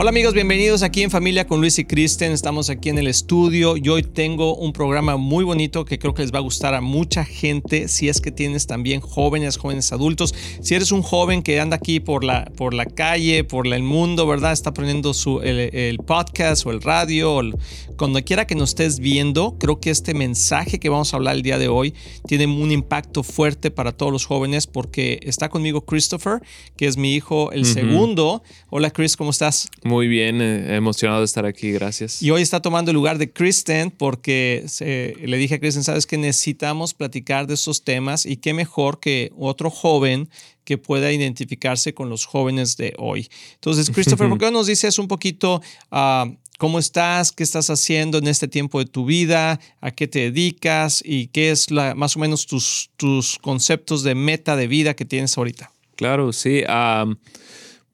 Hola amigos, bienvenidos aquí en Familia con Luis y Kristen. Estamos aquí en el estudio y hoy tengo un programa muy bonito que creo que les va a gustar a mucha gente si es que tienes también jóvenes, jóvenes adultos. Si eres un joven que anda aquí por la, por la calle, por el mundo, ¿verdad? Está poniendo su, el, podcast o el radio, o cuando quiera que nos estés viendo, creo que este mensaje que vamos a hablar el día de hoy tiene un impacto fuerte para todos los jóvenes porque está conmigo Christopher, que es mi hijo, el segundo. Hola Chris, ¿cómo estás? Muy bien, eh, emocionado de estar aquí, gracias. Y hoy está tomando el lugar de Kristen porque le dije a Kristen, sabes que necesitamos platicar de esos temas y qué mejor que otro joven que pueda identificarse con los jóvenes de hoy. Entonces, Christopher, ¿por qué no nos dices un poquito uh, cómo estás, qué estás haciendo en este tiempo de tu vida, a qué te dedicas y qué es la, más o menos tus, tus conceptos de meta de vida que tienes ahorita? Claro, sí.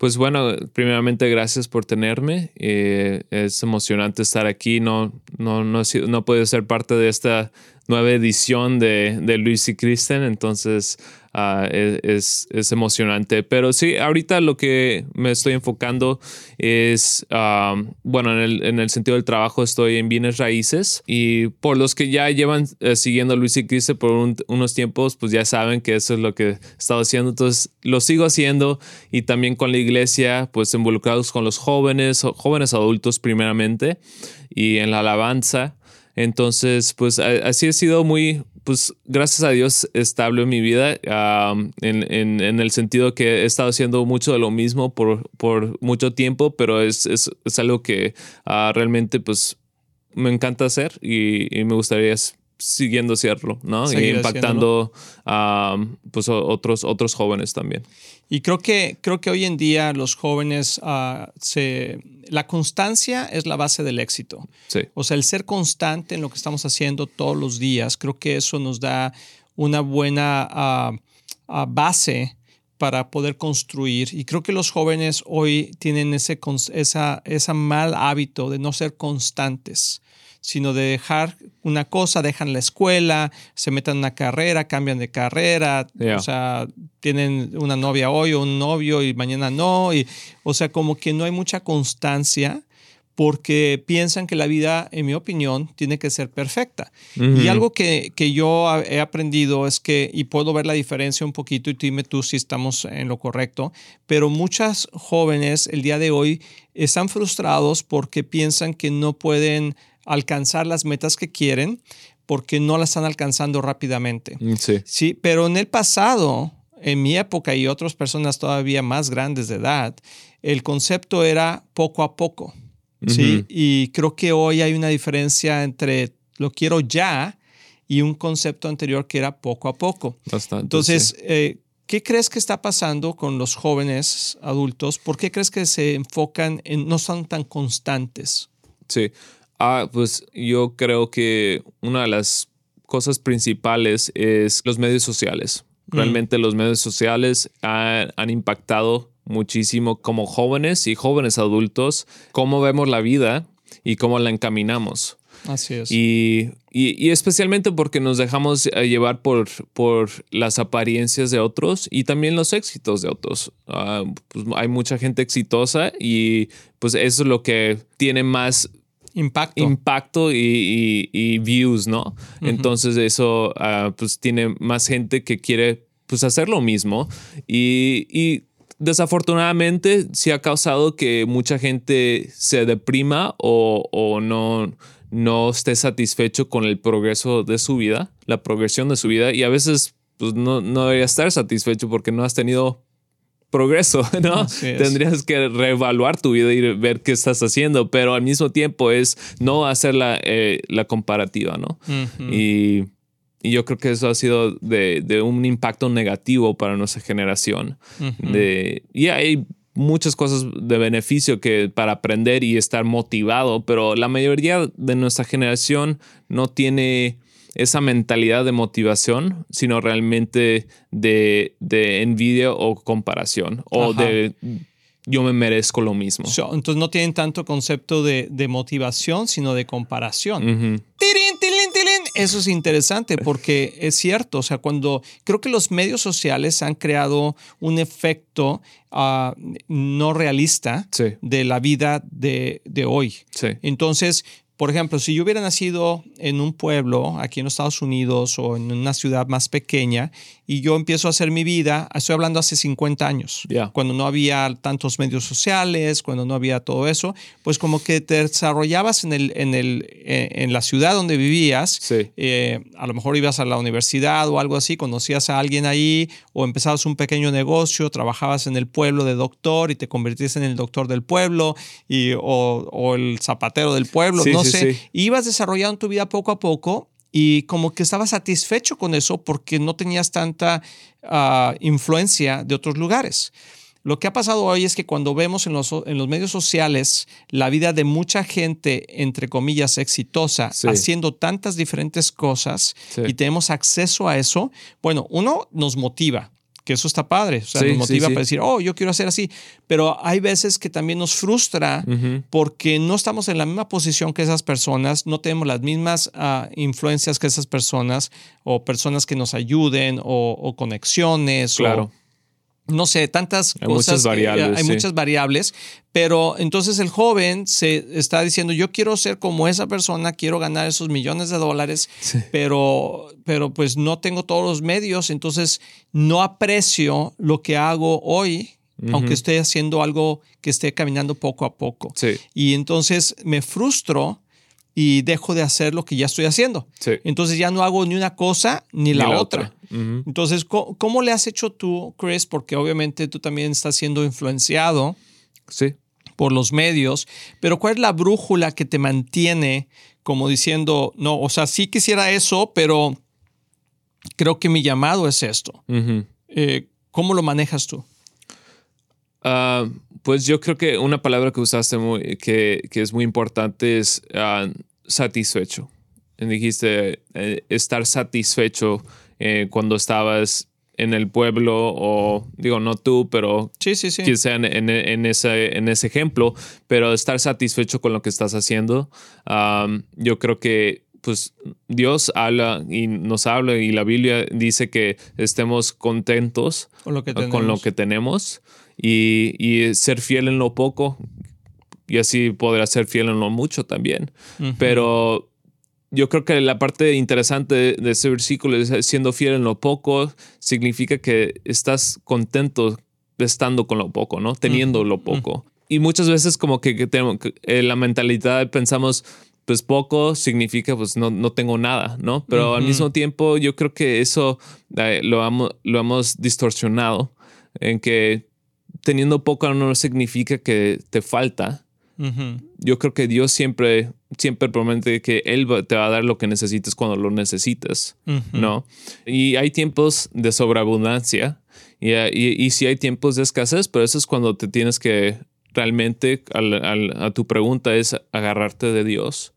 Pues bueno, primeramente gracias por tenerme. Eh, es emocionante estar aquí. No, no, no, no puedo ser parte de esta nueva edición de, de Luis y Kristen, entonces Ah, es, es, emocionante. Pero sí, ahorita lo que me estoy enfocando es, bueno, en el, en el, sentido del trabajo estoy en bienes raíces y por los que ya llevan eh, siguiendo Luis y Cristo por unos tiempos, pues ya saben que eso es lo que he estado haciendo. Entonces lo sigo haciendo y también con la iglesia, pues involucrados con los jóvenes, jóvenes adultos primeramente y en la alabanza. Entonces, pues así he sido muy, pues gracias a Dios estable en mi vida, en, el sentido que he estado haciendo mucho de lo mismo por, por mucho tiempo, pero es, es, algo que ah, realmente pues me encanta hacer y, me gustaría siguiendo hacerlo, ¿no? y impactando a pues, otros, otros jóvenes también. Y creo que, creo que hoy en día los jóvenes, uh, se, la constancia es la base del éxito. Sí. O sea, el ser constante en lo que estamos haciendo todos los días, creo que eso nos da una buena uh, uh, base para poder construir. Y creo que los jóvenes hoy tienen ese, esa, ese mal hábito de no ser constantes sino de dejar una cosa, dejan la escuela, se meten en una carrera, cambian de carrera, o sea, tienen una novia hoy o un novio y mañana no, y, o sea, como que no hay mucha constancia porque piensan que la vida, en mi opinión, tiene que ser perfecta. Y algo que, que, yo he aprendido es que, y puedo ver la diferencia un poquito, y dime tú si estamos en lo correcto, pero muchas jóvenes el día de hoy están frustrados porque piensan que no pueden alcanzar las metas que quieren porque no las están alcanzando rápidamente. Mm, sí. Sí, pero en el pasado, en mi época y otras personas todavía más grandes de edad, el concepto era poco a poco. Sí, y creo que hoy hay una diferencia entre lo quiero ya y un concepto anterior que era poco a poco. Bastante, Entonces, eh, ¿qué crees que está pasando con los jóvenes adultos? ¿Por qué crees que se enfocan en, no son tan constantes? Sí, Ah, pues yo creo que una de las cosas principales es los medios sociales. Mm. Realmente los medios sociales han, impactado muchísimo como jóvenes y jóvenes adultos, cómo vemos la vida y cómo la encaminamos. Así es. Y, y, especialmente porque nos dejamos eh, llevar por, por las apariencias de otros y también los éxitos de otros. Ah, pues hay mucha gente exitosa y pues eso es lo que tiene más impacto, impacto y, views, ¿no? Entonces eso ah, pues tiene más gente que quiere pues hacer lo mismo. Y, desafortunadamente sí ha causado que mucha gente se deprima o, no, no esté satisfecho con el progreso de su vida, la progresión de su vida. Y a veces pues no, no debería estar satisfecho porque no has tenido progreso, ¿no? Tendrías que reevaluar tu vida y ver qué estás haciendo, pero al mismo tiempo es no hacer la, eh, la comparativa, ¿no? y, y, yo creo que eso ha sido de, de un impacto negativo para nuestra generación. de, y hay muchas cosas de beneficio que para aprender y estar motivado, pero la mayoría de nuestra generación no tiene esa mentalidad de motivación, sino realmente de, de envidia o comparación o Ajá. de yo me merezco lo mismo. So, entonces no tienen tanto concepto de, de motivación, sino de comparación. Ujú. Tirín, tilín, tilín. Eso es interesante porque es cierto, o sea, cuando creo que los medios sociales han creado un efecto ah, no realista Sí. de la vida de, de hoy. Sí. Entonces, por ejemplo, si yo hubiera nacido en un pueblo aquí en los Estados Unidos o en una ciudad más pequeña y yo empiezo a hacer mi vida, estoy hablando hace 50 años, Ya. cuando no había tantos medios sociales, cuando no había todo eso, pues como que te desarrollabas en, el, en, el, eh, en la ciudad donde vivías, Sí. eh, a lo mejor ibas a la universidad o algo así, conocías a alguien ahí o empezabas un pequeño negocio, trabajabas en el pueblo de doctor y te convertiste en el doctor del pueblo y, o, o el zapatero del pueblo, Sí, no sí, sé. sí. Ibas desarrollando tu vida poco a poco y como que estabas satisfecho con eso porque no tenías tanta ah, influencia de otros lugares. Lo que ha pasado hoy es que cuando vemos en los, en los medios sociales la vida de mucha gente, entre comillas, exitosa, Sí. haciendo tantas diferentes cosas Sí. y tenemos acceso a eso, bueno, uno nos motiva, que eso está padre, o sea, Sí, nos motiva sí. para decir, oh, yo quiero hacer así, pero hay veces que también nos frustra porque no estamos en la misma posición que esas personas, no tenemos las mismas ah, influencias que esas personas o personas que nos ayuden o, o conexiones o- Claro. No sé, tantas Hay cosas. muchas que- variables, hay sí. muchas variables, pero entonces el joven se está diciendo, yo quiero ser como esa persona, quiero ganar esos millones de dólares, pero, pero pues no tengo todos los medios, entonces no aprecio lo que hago hoy, aunque esté haciendo algo que esté caminando poco a poco. Sí. Y entonces me frustro y dejo de hacer lo que ya estoy haciendo. Sí. Entonces ya no hago ni una cosa ni, la, otra. Entonces, ¿cómo, cómo le has hecho tú, Chris? Porque obviamente tú también estás siendo influenciado Sí. por los medios, pero ¿cuál es la brújula que te mantiene como diciendo, no, o sea, sí quisiera eso, pero creo que mi llamado es esto? Eh, ¿Cómo lo manejas tú? Ah, pues yo creo que una palabra que usaste muy, que, que es muy importante es ah, satisfecho. Dijiste eh, estar satisfecho eh, cuando estabas en el pueblo o digo no tú, pero Sí, sí, sí. quien sea en, en- en ese, en ese ejemplo, pero estar satisfecho con lo que estás haciendo. Yo creo que pues Dios habla y nos habla y la Biblia dice que estemos contentos Con lo que con lo tenemos. que tenemos y, y ser fiel en lo poco y así podrás ser fiel en lo mucho también. Ujú. Pero yo creo que la parte interesante de, ese versículo es siendo fiel en lo poco significa que estás contento estando con lo poco, ¿no? Teniendo Ujú, lo poco. Y muchas veces como que, que tenemos eh, la mentalidad pensamos, pues poco significa pues no, no tengo nada, ¿no? Pero al mismo tiempo yo creo que eso eh, lo, hemos, lo hemos distorsionado en que teniendo poco no significa que te falta, yo creo que Dios siempre, siempre promete que Él te va a dar lo que necesites cuando lo necesites. ¿no? Y hay tiempos de sobreabundancia y, y, y sí hay tiempos de escasez, pero eso es cuando te tienes que realmente, al- al- a tu pregunta es agarrarte de Dios.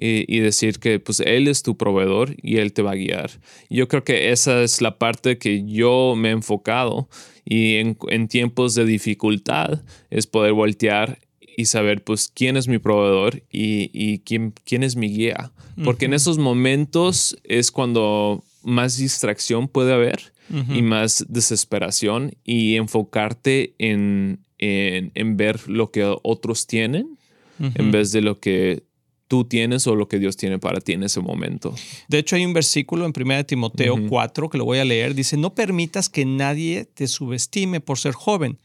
Y, y decir que pues Él es tu proveedor y Él te va a guiar. Yo creo que esa es la parte que yo me he enfocado y en, en tiempos de dificultad es poder voltear y saber pues quién es mi proveedor y, y quién, quién es mi guía. Porque en esos momentos es cuando más distracción puede haber y más desesperación y enfocarte en, en, en ver lo que otros tienen en vez de lo que tú tienes o lo que Dios tiene para ti en ese momento. De hecho, hay un versículo en 1 Timoteo Ujú. 4 que lo voy a leer. Dice, no permitas que nadie te subestime por ser joven.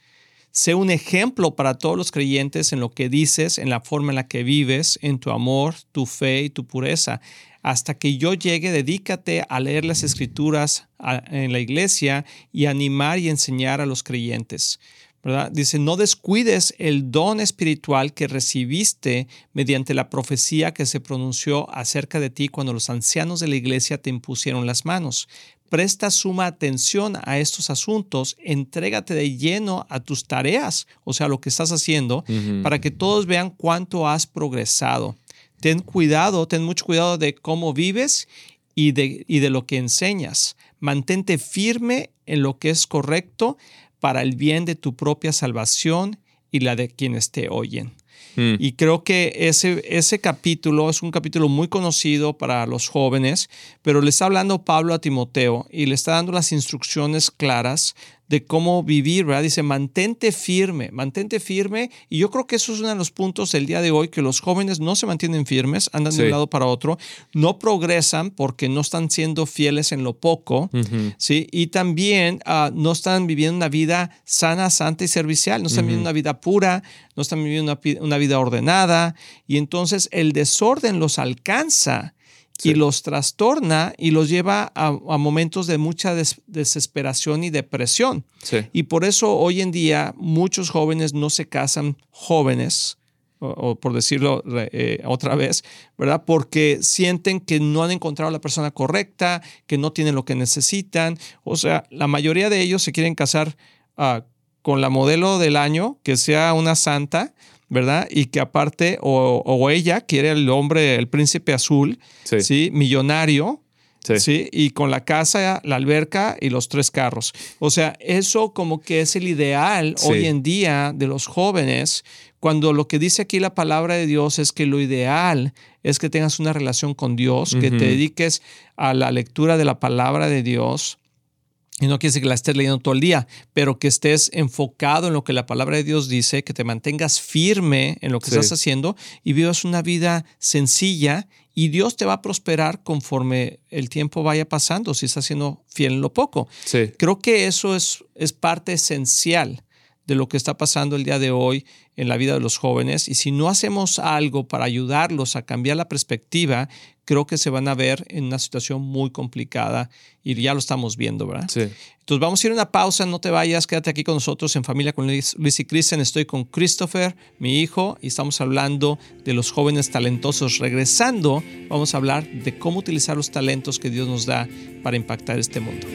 Sé un ejemplo para todos los creyentes en lo que dices, en la forma en la que vives, en tu amor, tu fe y tu pureza. Hasta que yo llegue, dedícate a leer las escrituras en la iglesia y animar y enseñar a los creyentes. ¿Verdad? Dice, no descuides el don espiritual que recibiste mediante la profecía que se pronunció acerca de ti cuando los ancianos de la iglesia te impusieron las manos. Presta suma atención a estos asuntos, entrégate de lleno a tus tareas, o sea, lo que estás haciendo, para que todos vean cuánto has progresado. Ten cuidado, ten mucho cuidado de cómo vives y de, y de lo que enseñas. Mantente firme en lo que es correcto para el bien de tu propia salvación y la de quienes te oyen. Mm. Y creo que ese, ese capítulo es un capítulo muy conocido para los jóvenes, pero le está hablando Pablo a Timoteo y le está dando las instrucciones claras de cómo vivir, ¿verdad? Dice, mantente firme, mantente firme. Y yo creo que eso es uno de los puntos del día de hoy, que los jóvenes no se mantienen firmes, andan de un lado para otro, no progresan porque no están siendo fieles en lo poco, ¿sí? Y también ah, no están viviendo una vida sana, santa y servicial, no están viviendo una vida pura, no están viviendo una, una vida ordenada. Y entonces el desorden los alcanza y los trastorna y los lleva a, momentos de mucha desesperación y depresión. Y por eso hoy en día muchos jóvenes no se casan jóvenes, o, por decirlo eh, otra vez, ¿verdad? Porque sienten que no han encontrado a la persona correcta, que no tienen lo que necesitan. O sea, la mayoría de ellos se quieren casar ah, con la modelo del año, que sea una santa, ¿verdad? Y que aparte, o, ella quiere el hombre, el príncipe azul, sí, millonario, sí. Y con la casa, la alberca y los tres carros. O sea, eso como que es el ideal hoy en día de los jóvenes, cuando lo que dice aquí la palabra de Dios es que lo ideal es que tengas una relación con Dios, que te dediques a la lectura de la palabra de Dios, y no quiere decir que la estés leyendo todo el día, pero que estés enfocado en lo que la palabra de Dios dice, que te mantengas firme en lo que estás haciendo y vivas una vida sencilla y Dios te va a prosperar conforme el tiempo vaya pasando, si estás siendo fiel en lo poco. Creo que eso es, es parte esencial de lo que está pasando el día de hoy en la vida de los jóvenes y si no hacemos algo para ayudarlos a cambiar la perspectiva, creo que se van a ver en una situación muy complicada y ya lo estamos viendo, ¿verdad? Sí. Entonces vamos a ir a una pausa, no te vayas, quédate aquí con nosotros en familia con Luis, y Kristen. Estoy con Christopher, mi hijo, y estamos hablando de los jóvenes talentosos. Regresando, vamos a hablar de cómo utilizar los talentos que Dios nos da para impactar este mundo.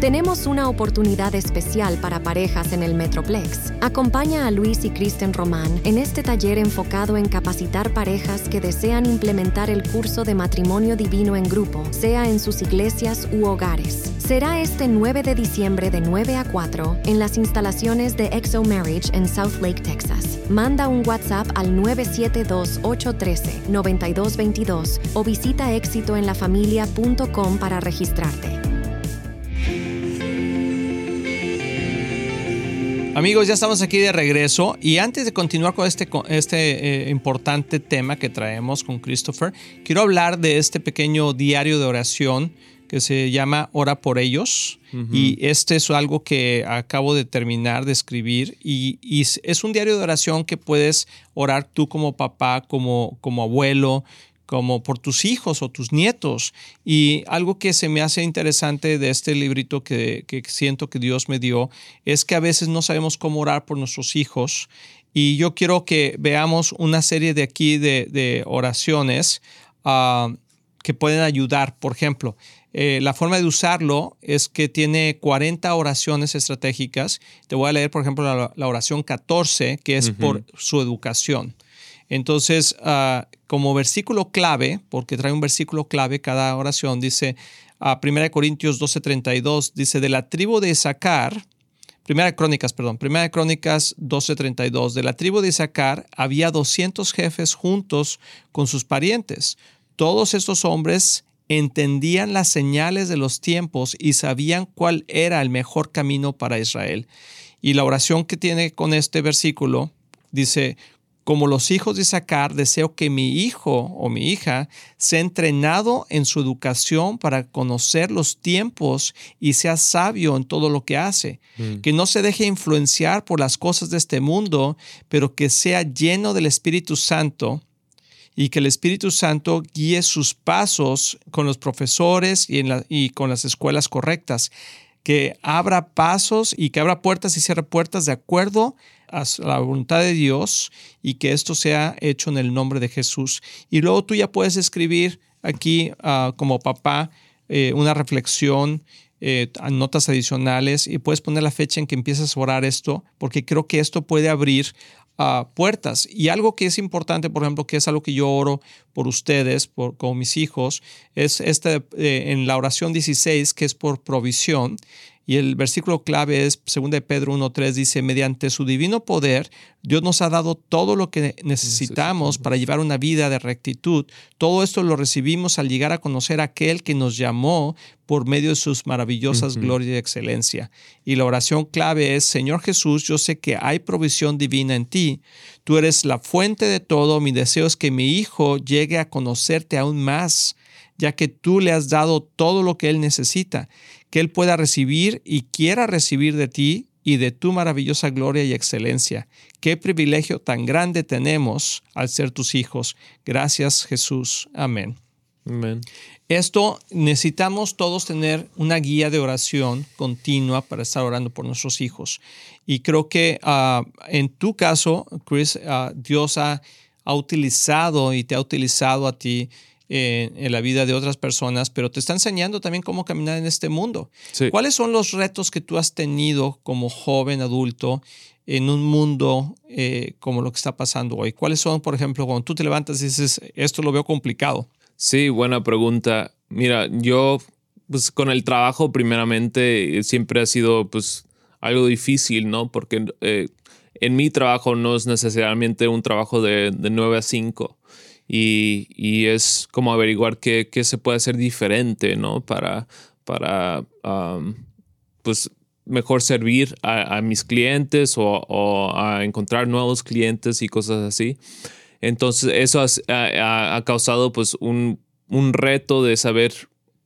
Tenemos una oportunidad especial para parejas en el Metroplex. Acompaña a Luis y Kristen Román en este taller enfocado en capacitar parejas que desean implementar el curso de matrimonio divino en grupo, sea en sus iglesias u hogares. Será este 9 de diciembre de 9 a 4 en las instalaciones de Exo Marriage en South Lake, Texas. Manda un WhatsApp al 972-813-9222 o visita éxitoenlafamilia.com para registrarte. Amigos, ya estamos aquí de regreso y antes de continuar con este, este eh, importante tema que traemos con Christopher, quiero hablar de este pequeño diario de oración que se llama Ora por ellos. Y este es algo que acabo de terminar de escribir y, y, es un diario de oración que puedes orar tú como papá, como, como abuelo, como por tus hijos o tus nietos. Y algo que se me hace interesante de este librito que, siento que Dios me dio es que a veces no sabemos cómo orar por nuestros hijos. Y yo quiero que veamos una serie de aquí de, oraciones ah, que pueden ayudar. Por ejemplo, eh, la forma de usarlo es que tiene 40 oraciones estratégicas. Te voy a leer, por ejemplo, la, oración 14, que es por su educación. Entonces, ah, como versículo clave, porque trae un versículo clave cada oración, dice a uh, 1 Corintios 12:32, dice, de la tribu de Isaacar, Primera Crónicas, perdón, Primera Crónicas 12:32, de la tribu de Isaacar había 200 jefes juntos con sus parientes. Todos estos hombres entendían las señales de los tiempos y sabían cuál era el mejor camino para Israel. Y la oración que tiene con este versículo dice, como los hijos de Isaacar, deseo que mi hijo o mi hija sea entrenado en su educación para conocer los tiempos y sea sabio en todo lo que hace. Mm. Que no se deje influenciar por las cosas de este mundo, pero que sea lleno del Espíritu Santo y que el Espíritu Santo guíe sus pasos con los profesores y, y con las escuelas correctas. Que abra pasos y que abra puertas y cierre puertas de acuerdo a la voluntad de Dios y que esto sea hecho en el nombre de Jesús. Y luego tú ya puedes escribir aquí ah, como papá eh, una reflexión, eh, notas adicionales y puedes poner la fecha en que empiezas a orar esto, porque creo que esto puede abrir puertas. Y algo que es importante, por ejemplo, que es algo que yo oro por ustedes, por, con mis hijos, es este, eh, en la oración 16, que es por provisión. Y el versículo clave es 2 de Pedro 1.3, dice, mediante su divino poder, Dios nos ha dado todo lo que necesitamos para llevar una vida de rectitud. Todo esto lo recibimos al llegar a conocer a aquel que nos llamó por medio de sus maravillosas glorias y excelencia. Y la oración clave es, Señor Jesús, yo sé que hay provisión divina en ti. Tú eres la fuente de todo. Mi deseo es que mi hijo llegue a conocerte aún más ya que tú le has dado todo lo que él necesita, que él pueda recibir y quiera recibir de ti y de tu maravillosa gloria y excelencia. Qué privilegio tan grande tenemos al ser tus hijos. Gracias Jesús. Amén. Amén. Esto necesitamos todos tener una guía de oración continua para estar orando por nuestros hijos. Y creo que ah, en tu caso, Chris, ah, Dios ha, ha utilizado y te ha utilizado a ti en la vida de otras personas, pero te está enseñando también cómo caminar en este mundo. ¿Cuáles son los retos que tú has tenido como joven adulto en un mundo eh, como lo que está pasando hoy? ¿Cuáles son, por ejemplo, cuando tú te levantas y dices, esto lo veo complicado? Sí, buena pregunta. Mira, yo, pues con el trabajo, primeramente, siempre ha sido, pues, algo difícil, ¿no? Porque eh, en mi trabajo no es necesariamente un trabajo de, de 9 a 5 y, es como averiguar qué, se puede hacer diferente, ¿no? Para, para pues, mejor servir a, mis clientes o, a encontrar nuevos clientes y cosas así. Entonces, eso ha, causado, pues, un, un, reto de saber,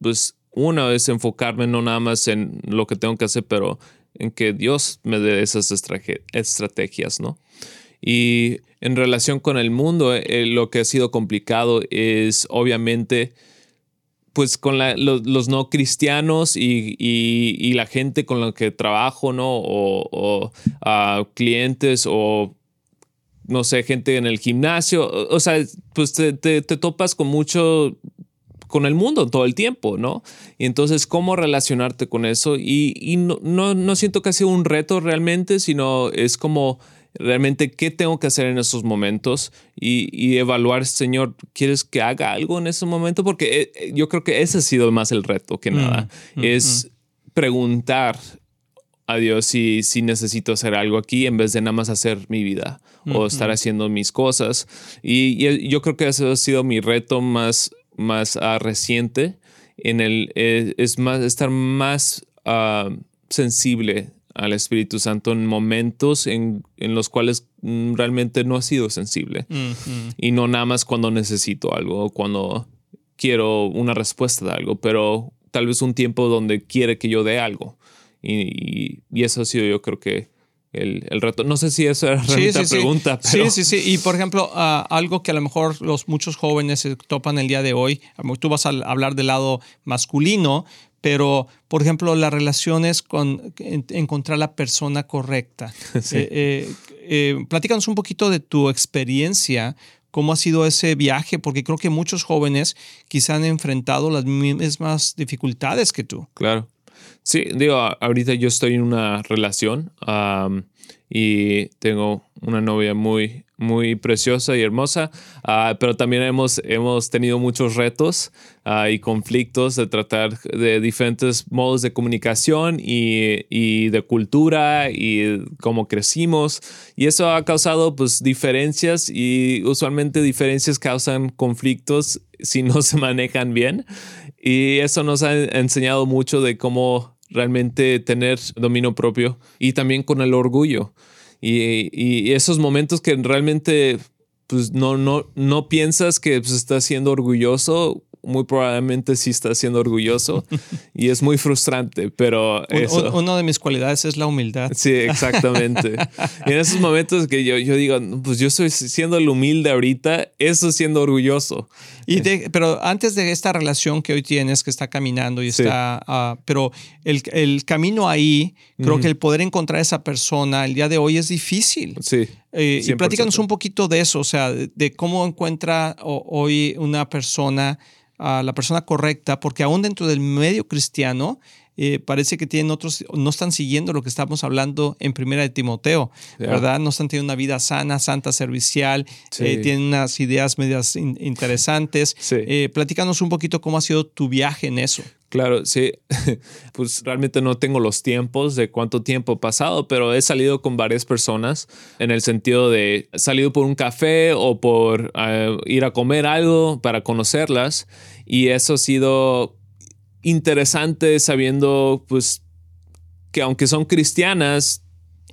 pues, una vez enfocarme no nada más en lo que tengo que hacer, pero en que Dios me dé esas estrategias, ¿no? Y en relación con el mundo, eh, lo que ha sido complicado es obviamente pues con los, no cristianos y, la gente con la que trabajo, ¿no? O, clientes o, no sé, gente en el gimnasio. O, sea, pues te, topas con mucho, con el mundo todo el tiempo, ¿no? Y entonces, ¿cómo relacionarte con eso? Y, no, no, no siento que ha sido un reto realmente, sino es como realmente qué tengo que hacer en esos momentos y, evaluar, Señor, ¿quieres que haga algo en ese momento? Porque eh, yo creo que ese ha sido más el reto que mm, nada. Mm, es mm. preguntar a Dios si, si necesito hacer algo aquí en vez de nada más hacer mi vida o estar haciendo mis cosas. Y, yo creo que ese ha sido mi reto más, más uh, reciente en el, eh, es más, estar más uh, sensible al Espíritu Santo en momentos en, los cuales mm, realmente no ha sido sensible. Y no nada más cuando necesito algo cuando quiero una respuesta de algo, pero tal vez un tiempo donde quiere que yo dé algo. Y, eso ha sido yo creo que el, reto. No sé si eso es la pregunta. Sí, sí, sí. Y por ejemplo, ah, algo que a lo mejor los muchos jóvenes se topan el día de hoy, tú vas a hablar del lado masculino, pero por ejemplo las relaciones con encontrar la persona correcta. Eh, eh, eh, platícanos un poquito de tu experiencia, cómo ha sido ese viaje, porque creo que muchos jóvenes quizá han enfrentado las mismas dificultades que tú. Claro. Sí, digo, ahorita yo estoy en una relación y tengo una novia muy, muy preciosa y hermosa, ah, pero también hemos, hemos tenido muchos retos ah, y conflictos de tratar de diferentes modos de comunicación y, y, de cultura y cómo crecimos. Y eso ha causado pues diferencias y usualmente diferencias causan conflictos si no se manejan bien. Y eso nos ha enseñado mucho de cómo realmente tener dominio propio y también con el orgullo. Y, esos momentos que realmente pues no, no, no piensas que pues, estás siendo orgulloso muy probablemente sí está siendo orgulloso y es muy frustrante, pero eso. Una de mis cualidades es la humildad. Sí, exactamente. y en esos momentos que yo, yo digo, pues yo estoy siendo el humilde ahorita, eso siendo orgulloso. Y pero antes de esta relación que hoy tienes, que está caminando y está, ah, pero el, el, camino ahí, creo que el poder encontrar a esa persona el día de hoy es difícil. Sí. Eh, y platícanos un poquito de eso, o sea, de, cómo encuentra hoy una persona a la persona correcta, porque aún dentro del medio cristiano eh, parece que tienen otros, no están siguiendo lo que estamos hablando en Primera de Timoteo, ¿verdad? No están teniendo una vida sana, santa, servicial, eh, tienen unas ideas medias interesantes. Eh, platícanos un poquito cómo ha sido tu viaje en eso. Claro, sí. Pues realmente no tengo los tiempos de cuánto tiempo he pasado, pero he salido con varias personas en el sentido de salido por un café o por eh, ir a comer algo para conocerlas. Y eso ha sido interesante sabiendo, pues, que aunque son cristianas,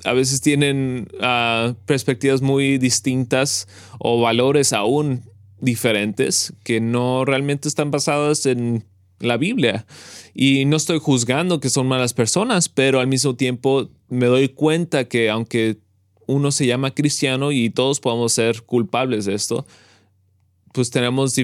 a veces tienen ah, perspectivas muy distintas o valores aún diferentes que no realmente están basadas en la Biblia. Y no estoy juzgando que son malas personas, pero al mismo tiempo me doy cuenta que aunque uno se llama cristiano y todos podemos ser culpables de esto, pues tenemos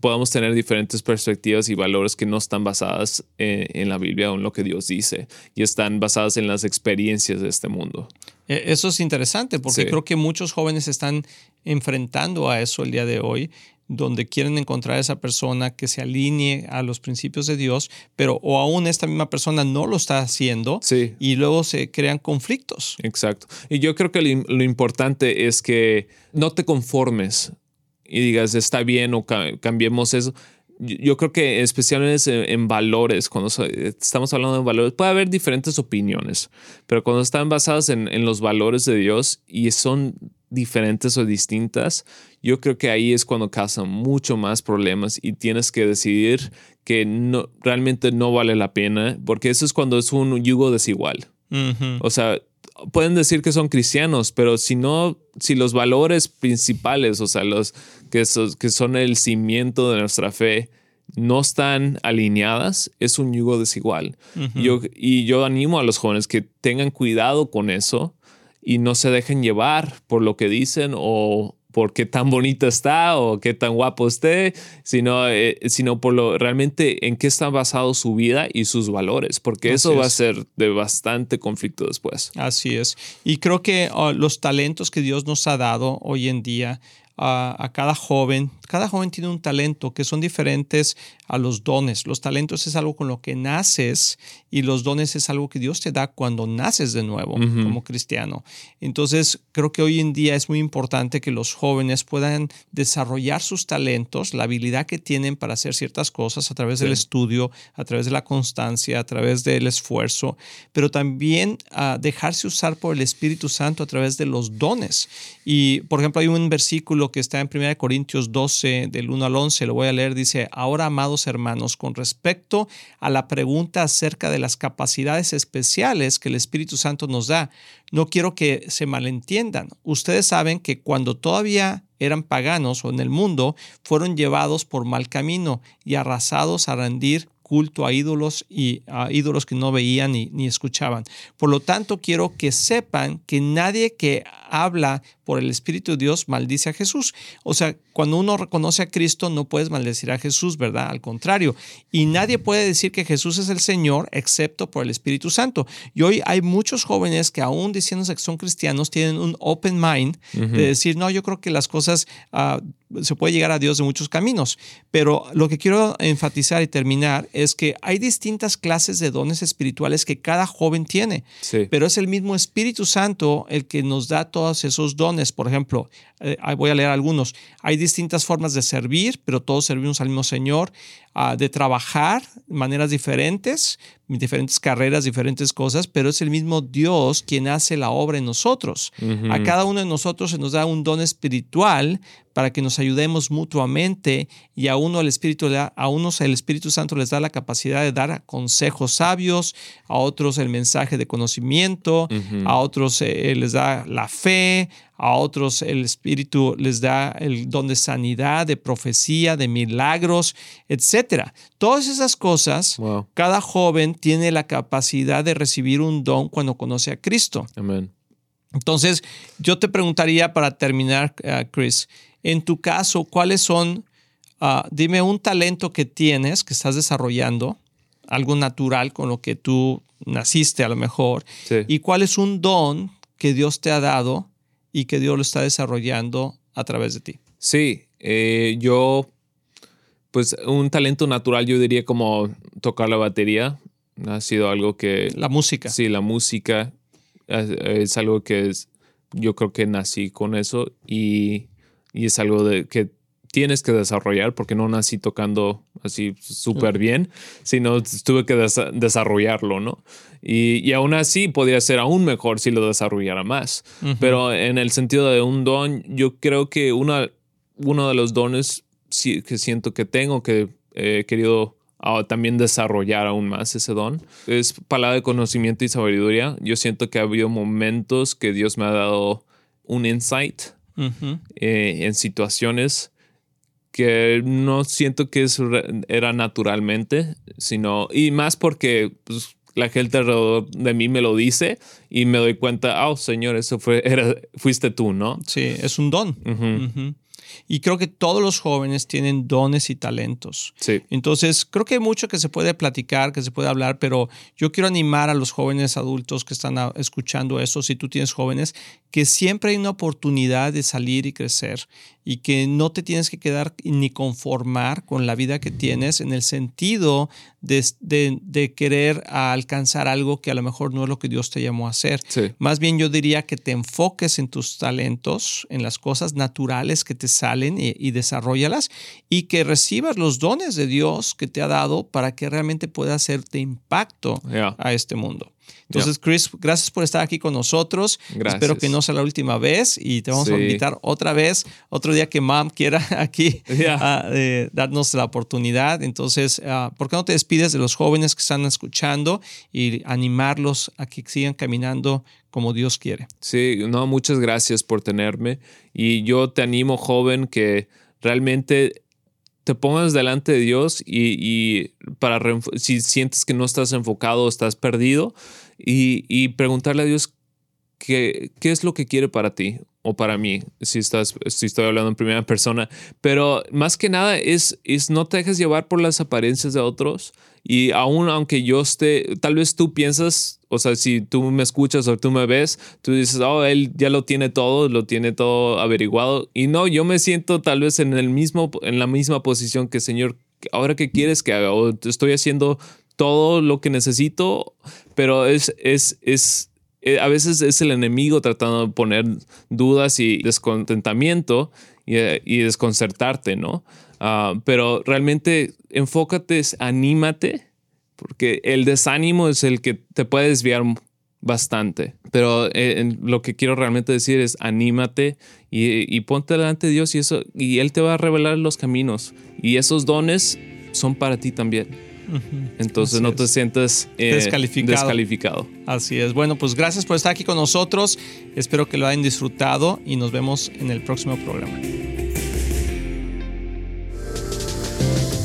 podemos tener diferentes perspectivas y valores que no están basadas en, la Biblia o en lo que Dios dice y están basadas en las experiencias de este mundo. E, eso es interesante porque creo que muchos jóvenes están enfrentando a eso el día de hoy donde quieren encontrar a esa persona que se alinee a los principios de Dios, pero o aún esta misma persona no lo está haciendo sí. y luego se crean conflictos. Exacto. Y yo creo que lo, importante es que no te conformes y digas, está bien o cambiemos eso. Yo creo que especialmente en valores, cuando estamos hablando de valores, puede haber diferentes opiniones, pero cuando están basadas en, en los valores de Dios y son diferentes o distintas, yo creo que ahí es cuando causan mucho más problemas y tienes que decidir que no, realmente no vale la pena, porque eso es cuando es un yugo desigual. O sea, pueden decir que son cristianos, pero si no, si los valores principales, o sea, los que, que son el cimiento de nuestra fe, no están alineadas, es un yugo desigual. yo, y yo animo a los jóvenes que tengan cuidado con eso y no se dejen llevar por lo que dicen o por qué tan bonita está o qué tan guapo esté, sino, eh, sino por lo realmente en qué está basado su vida y sus valores, porque eso va a ser de bastante conflicto después. Así es. Y creo que ah, los talentos que Dios nos ha dado hoy en día a, cada joven. Cada joven tiene un talento que son diferentes a los dones. Los talentos es algo con lo que naces y los dones es algo que Dios te da cuando naces de nuevo como cristiano. Entonces, creo que hoy en día es muy importante que los jóvenes puedan desarrollar sus talentos, la habilidad que tienen para hacer ciertas cosas a través del estudio, a través de la constancia, a través del esfuerzo, pero también a dejarse usar por el Espíritu Santo a través de los dones. Y, por ejemplo, hay un versículo que está en 1 Corintios 12, del 1 al 11, lo voy a leer, dice, ahora amados hermanos, con respecto a la pregunta acerca de las capacidades especiales que el Espíritu Santo nos da, no quiero que se malentiendan. Ustedes saben que cuando todavía eran paganos o en el mundo, fueron llevados por mal camino y arrasados a rendir culto a ídolos y a ídolos que no veían ni, ni, escuchaban. Por lo tanto, quiero que sepan que nadie que habla por el Espíritu de Dios maldice a Jesús. O sea, cuando uno reconoce a Cristo no puedes maldecir a Jesús, ¿verdad? Al contrario. Y nadie puede decir que Jesús es el Señor excepto por el Espíritu Santo. Y hoy hay muchos jóvenes que aún diciéndose que son cristianos tienen un open mind de decir, no, yo creo que las cosas uh, se puede llegar a Dios de muchos caminos. Pero lo que quiero enfatizar y terminar es que hay distintas clases de dones espirituales que cada joven tiene. Sí. Pero es el mismo Espíritu Santo el que nos da todos esos dones. Por ejemplo, eh, voy a leer algunos. Hay distintas formas de servir, pero todos servimos al mismo Señor, uh, de trabajar maneras diferentes, diferentes carreras, diferentes cosas, pero es el mismo Dios quien hace la obra en nosotros. A cada uno de nosotros se nos da un don espiritual para que nos ayudemos mutuamente y a uno el Espíritu a unos el Espíritu Santo les da la capacidad de dar consejos sabios, a otros el mensaje de conocimiento, a otros eh, les da la fe, a otros el Espíritu les da el don de sanidad, de profecía, de milagros, etcétera. Todas esas cosas, cada joven tiene la capacidad de recibir un don cuando conoce a Cristo. Amén. Entonces, yo te preguntaría para terminar, uh, Chris, en tu caso, ¿cuáles son, uh, dime un talento que tienes, que estás desarrollando, algo natural con lo que tú naciste a lo mejor, sí. y cuál es un don que Dios te ha dado y que Dios lo está desarrollando a través de ti. Sí, eh, yo, pues un talento natural yo diría como tocar la batería. Ha sido algo que... La música. Sí, la música es, es algo que es, yo creo que nací con eso y, y es algo de, que tienes que desarrollar porque no nací tocando así súper bien, sino tuve que desa- desarrollarlo, ¿no? Y, y aún así podría ser aún mejor si lo desarrollara más. Pero en el sentido de un don, yo creo que una, uno de los dones que siento que tengo, que he querido ah, también desarrollar aún más ese don, es palabra de conocimiento y sabiduría. Yo siento que ha habido momentos que Dios me ha dado un insight Ujú. eh, en situaciones que no siento que eso re- era naturalmente, sino, y más porque pues, la gente alrededor de mí me lo dice y me doy cuenta, oh, señor, eso fue, era, fuiste tú, ¿no? Sí, es un don. Ujú. Y creo que todos los jóvenes tienen dones y talentos. Sí. Entonces, creo que hay mucho que se puede platicar, que se puede hablar, pero yo quiero animar a los jóvenes adultos que están escuchando esto, si tú tienes jóvenes, que siempre hay una oportunidad de salir y crecer y que no te tienes que quedar ni conformar con la vida que tienes en el sentido de, de- de querer alcanzar algo que a lo mejor no es lo que Dios te llamó a hacer. Sí. Más bien yo diría que te enfoques en tus talentos, en las cosas naturales que te salen y, y desarrollalas y que recibas los dones de Dios que te ha dado para que realmente pueda hacerte impacto Yeah. a este mundo. Entonces, Chris, gracias por estar aquí con nosotros. Gracias. Espero que no sea la última vez y te vamos a invitar otra vez, otro día que Mam quiera aquí Yeah. ah, eh, darnos la oportunidad. Entonces, ah, ¿por qué no te despides de los jóvenes que están escuchando y animarlos a que sigan caminando como Dios quiere? Sí, no, muchas gracias por tenerme. Y yo te animo, joven, que realmente te pongas delante de Dios y, y para si sientes que no estás enfocado, estás perdido, y, y preguntarle a Dios qué, qué es lo que quiere para ti o para mí, si, estás, si estoy hablando en primera persona. Pero más que nada es, es no te dejes llevar por las apariencias de otros. Y aún aunque yo esté, tal vez tú piensas, o sea, si tú me escuchas o tú me ves, tú dices, oh, él ya lo tiene todo, lo tiene todo averiguado. Y no, yo me siento tal vez en, el mismo, en la misma posición que Señor, ahora qué quieres que haga? O estoy haciendo todo lo que necesito, pero es, es, es, a veces es el enemigo tratando de poner dudas y descontentamiento y, eh, desconcertarte, ¿no? Ah, pero realmente enfócate, anímate, porque el desánimo es el que te puede desviar bastante. Pero eh, lo que quiero realmente decir es anímate y, y ponte delante de Dios y eso y Él te va a revelar los caminos y esos dones son para ti también. Entonces Así no es. te sientas eh, Descalificado. descalificado. Así es. Bueno, pues gracias por estar aquí con nosotros. Espero que lo hayan disfrutado y nos vemos en el próximo programa.